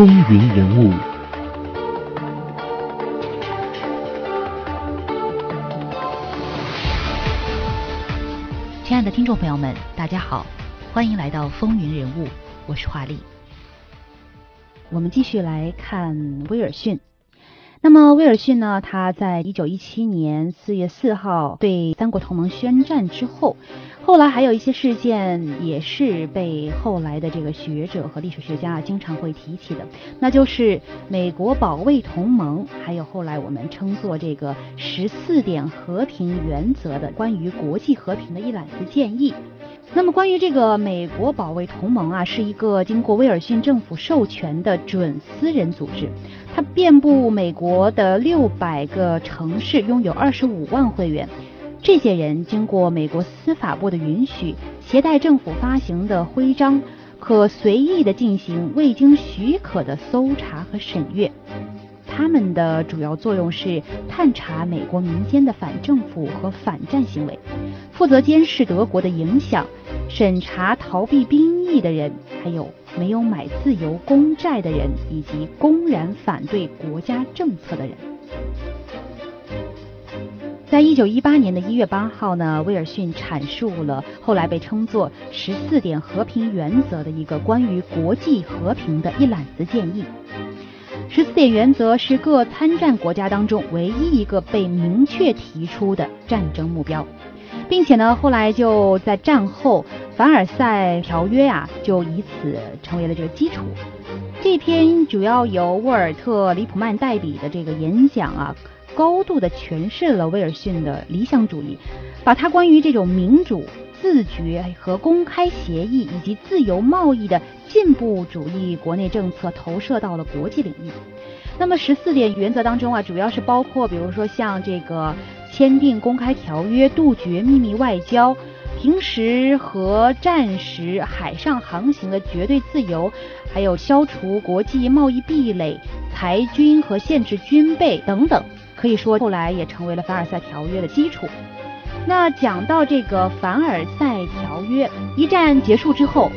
风云人物。亲爱的听众朋友们，大家好，欢迎来到风云人物，我是华丽。我们继续来看威尔逊。那么威尔逊呢？他在一九一七年四月四号对三国同盟宣战之后，后来还有一些事件也是被后来的这个学者和历史学家经常会提起的，那就是美国保卫同盟，还有后来我们称作这个十四点和平原则的关于国际和平的一揽子建议。那么，关于这个美国保卫同盟啊，是一个经过威尔逊政府授权的准私人组织，它遍布美国的六百个城市，拥有二十五万会员。这些人经过美国司法部的允许，携带政府发行的徽章，可随意的进行未经许可的搜查和审阅。他们的主要作用是探查美国民间的反政府和反战行为，负责监视德国的影响，审查逃避兵役的人，还有没有买自由公债的人，以及公然反对国家政策的人。在一九一八年的一月八号呢，威尔逊阐述了后来被称作“十四点和平原则”的一个关于国际和平的一揽子建议。十四点原则是各参战国家当中唯一一个被明确提出的战争目标，并且呢，后来就在战后凡尔赛条约啊，就以此成为了这个基础。这篇主要由沃尔特·里普曼代笔的这个演讲啊，高度的诠释了威尔逊的理想主义，把他关于这种民主。自觉和公开协议以及自由贸易的进步主义国内政策投射到了国际领域。那么十四点原则当中啊，主要是包括，比如说像这个签订公开条约、杜绝秘密外交、平时和战时海上航行的绝对自由，还有消除国际贸易壁垒、裁军和限制军备等等。可以说，后来也成为了凡尔赛条约的基础。那讲到这个凡尔赛条约一战结束之后，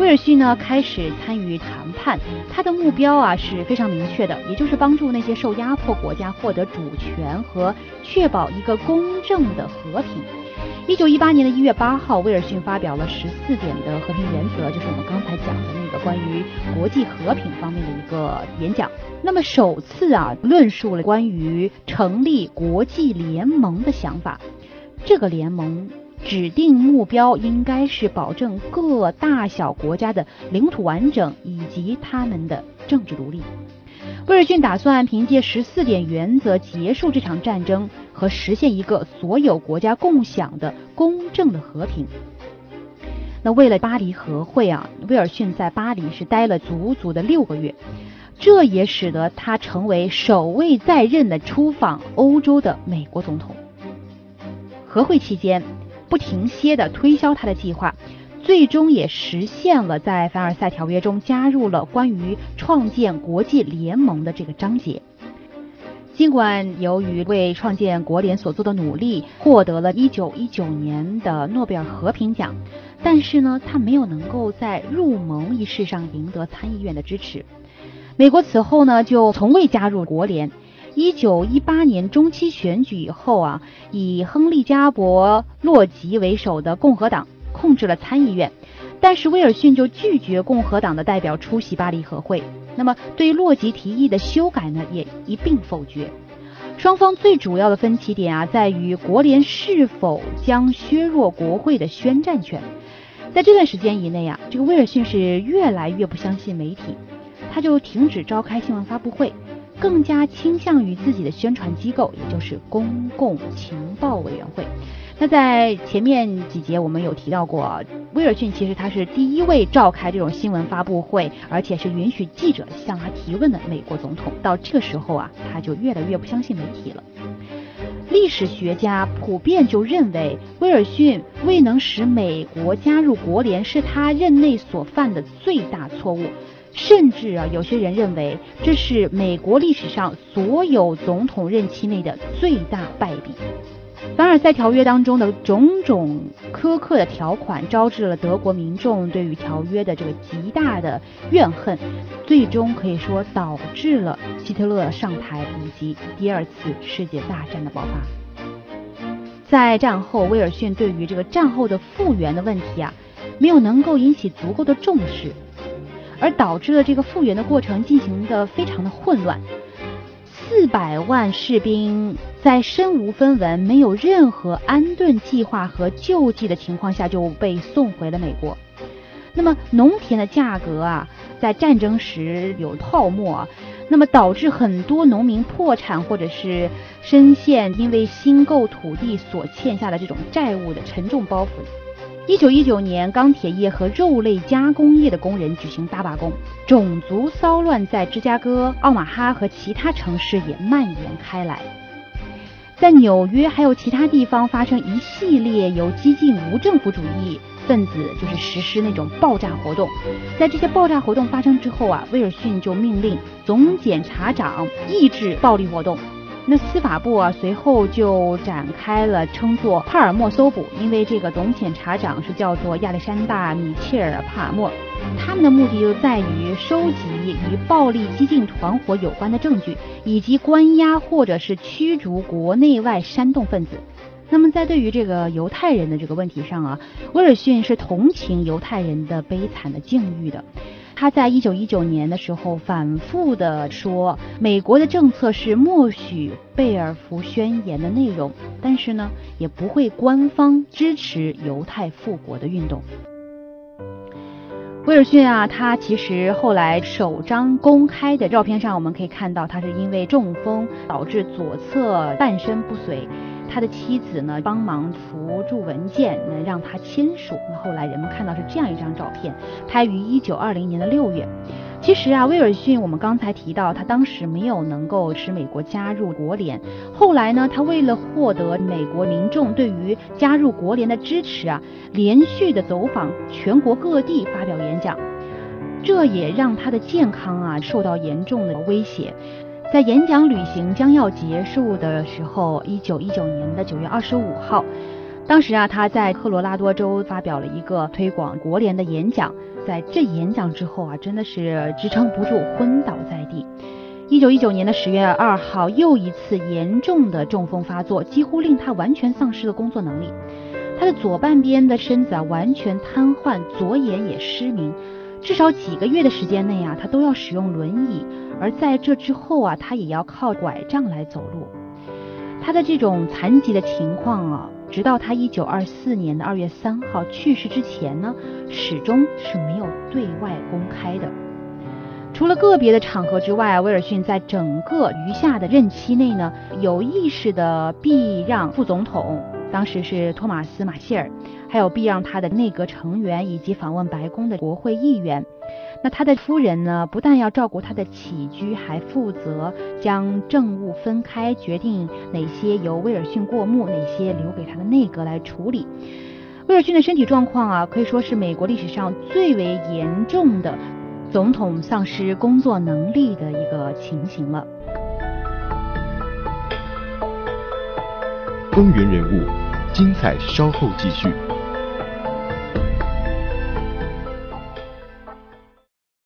威尔逊呢开始参与谈判，他的目标啊是非常明确的，也就是帮助那些受压迫国家获得主权和确保一个公正的和平。一九一八年的一月八号，威尔逊发表了十四点的和平原则，就是我们刚才讲的那个关于国际和平方面的一个演讲。那么首次啊论述了关于成立国际联盟的想法。这个联盟指定目标应该是保证各大小国家的领土完整以及他们的政治独立。威尔逊打算凭借十四点原则结束这场战争和实现一个所有国家共享的公正的和平。那为了巴黎和会啊，威尔逊在巴黎是待了足足的六个月，这也使得他成为首位在任的出访欧洲的美国总统。和会期间，不停歇地推销他的计划，最终也实现了在凡尔赛条约中加入了关于创建国际联盟的这个章节。尽管由于为创建国联所做的努力，获得了一九一九年的诺贝尔和平奖，但是呢，他没有能够在入盟一事上赢得参议院的支持。美国此后呢，就从未加入国联。一九一八年中期选举以后啊，以亨利·加伯洛吉为首的共和党控制了参议院，但是威尔逊就拒绝共和党的代表出席巴黎和会。那么对洛吉提议的修改呢，也一并否决。双方最主要的分歧点啊，在于国联是否将削弱国会的宣战权。在这段时间以内啊，这个威尔逊是越来越不相信媒体，他就停止召开新闻发布会。更加倾向于自己的宣传机构，也就是公共情报委员会。那在前面几节我们有提到过，威尔逊其实他是第一位召开这种新闻发布会，而且是允许记者向他提问的美国总统。到这个时候啊，他就越来越不相信媒体了。历史学家普遍就认为，威尔逊未能使美国加入国联是他任内所犯的最大错误。甚至啊，有些人认为这是美国历史上所有总统任期内的最大败笔。凡尔赛条约当中的种种苛刻的条款，招致了德国民众对于条约的这个极大的怨恨，最终可以说导致了希特勒上台以及第二次世界大战的爆发。在战后，威尔逊对于这个战后的复原的问题啊，没有能够引起足够的重视，而导致了这个复原的过程进行的非常的混乱。四百万士兵在身无分文、没有任何安顿计划和救济的情况下就被送回了美国。那么农田的价格啊，在战争时有泡沫，那么导致很多农民破产，或者是深陷因为新购土地所欠下的这种债务的沉重包袱。一九一九年，钢铁业和肉类加工业的工人举行大罢工，种族骚乱在芝加哥、奥马哈和其他城市也蔓延开来。在纽约还有其他地方发生一系列由激进无政府主义分子就是实施那种爆炸活动。在这些爆炸活动发生之后啊，威尔逊就命令总检察长抑制暴力活动。那司法部啊，随后就展开了称作帕尔默搜捕，因为这个总检察长是叫做亚历山大·米切尔·帕尔默。他们的目的就在于收集与暴力激进团伙有关的证据，以及关押或者是驱逐国内外煽动分子。那么在对于这个犹太人的这个问题上啊，威尔逊是同情犹太人的悲惨的境遇的。他在一九一九年的时候反复的说，美国的政策是默许贝尔福宣言的内容，但是呢，也不会官方支持犹太复国的运动。威尔逊啊，他其实后来首张公开的照片上，我们可以看到他是因为中风导致左侧半身不遂。他的妻子呢，帮忙扶住文件，能让他签署。那后来人们看到是这样一张照片，拍于一九二零年的六月。其实啊，威尔逊，我们刚才提到，他当时没有能够使美国加入国联。后来呢，他为了获得美国民众对于加入国联的支持啊，连续的走访全国各地发表演讲，这也让他的健康啊受到严重的威胁。在演讲旅行将要结束的时候，一九一九年的九月二十五号，当时啊，他在科罗拉多州发表了一个推广国联的演讲。在这演讲之后啊，真的是支撑不住，昏倒在地。一九一九年的十月二号，又一次严重的中风发作，几乎令他完全丧失了工作能力。他的左半边的身子啊，完全瘫痪，左眼也失明。至少几个月的时间内啊，他都要使用轮椅，而在这之后啊，他也要靠拐杖来走路。他的这种残疾的情况啊，直到他一九二四年的二月三号去世之前呢，始终是没有对外公开的。除了个别的场合之外，威尔逊在整个余下的任期内呢，有意识的避让副总统。当时是托马斯·马歇尔，还有避让他的内阁成员以及访问白宫的国会议员。那他的夫人呢，不但要照顾他的起居，还负责将政务分开，决定哪些由威尔逊过目，哪些留给他的内阁来处理。威尔逊的身体状况啊，可以说是美国历史上最为严重的总统丧失工作能力的一个情形了。风云人物。精彩，稍后继续。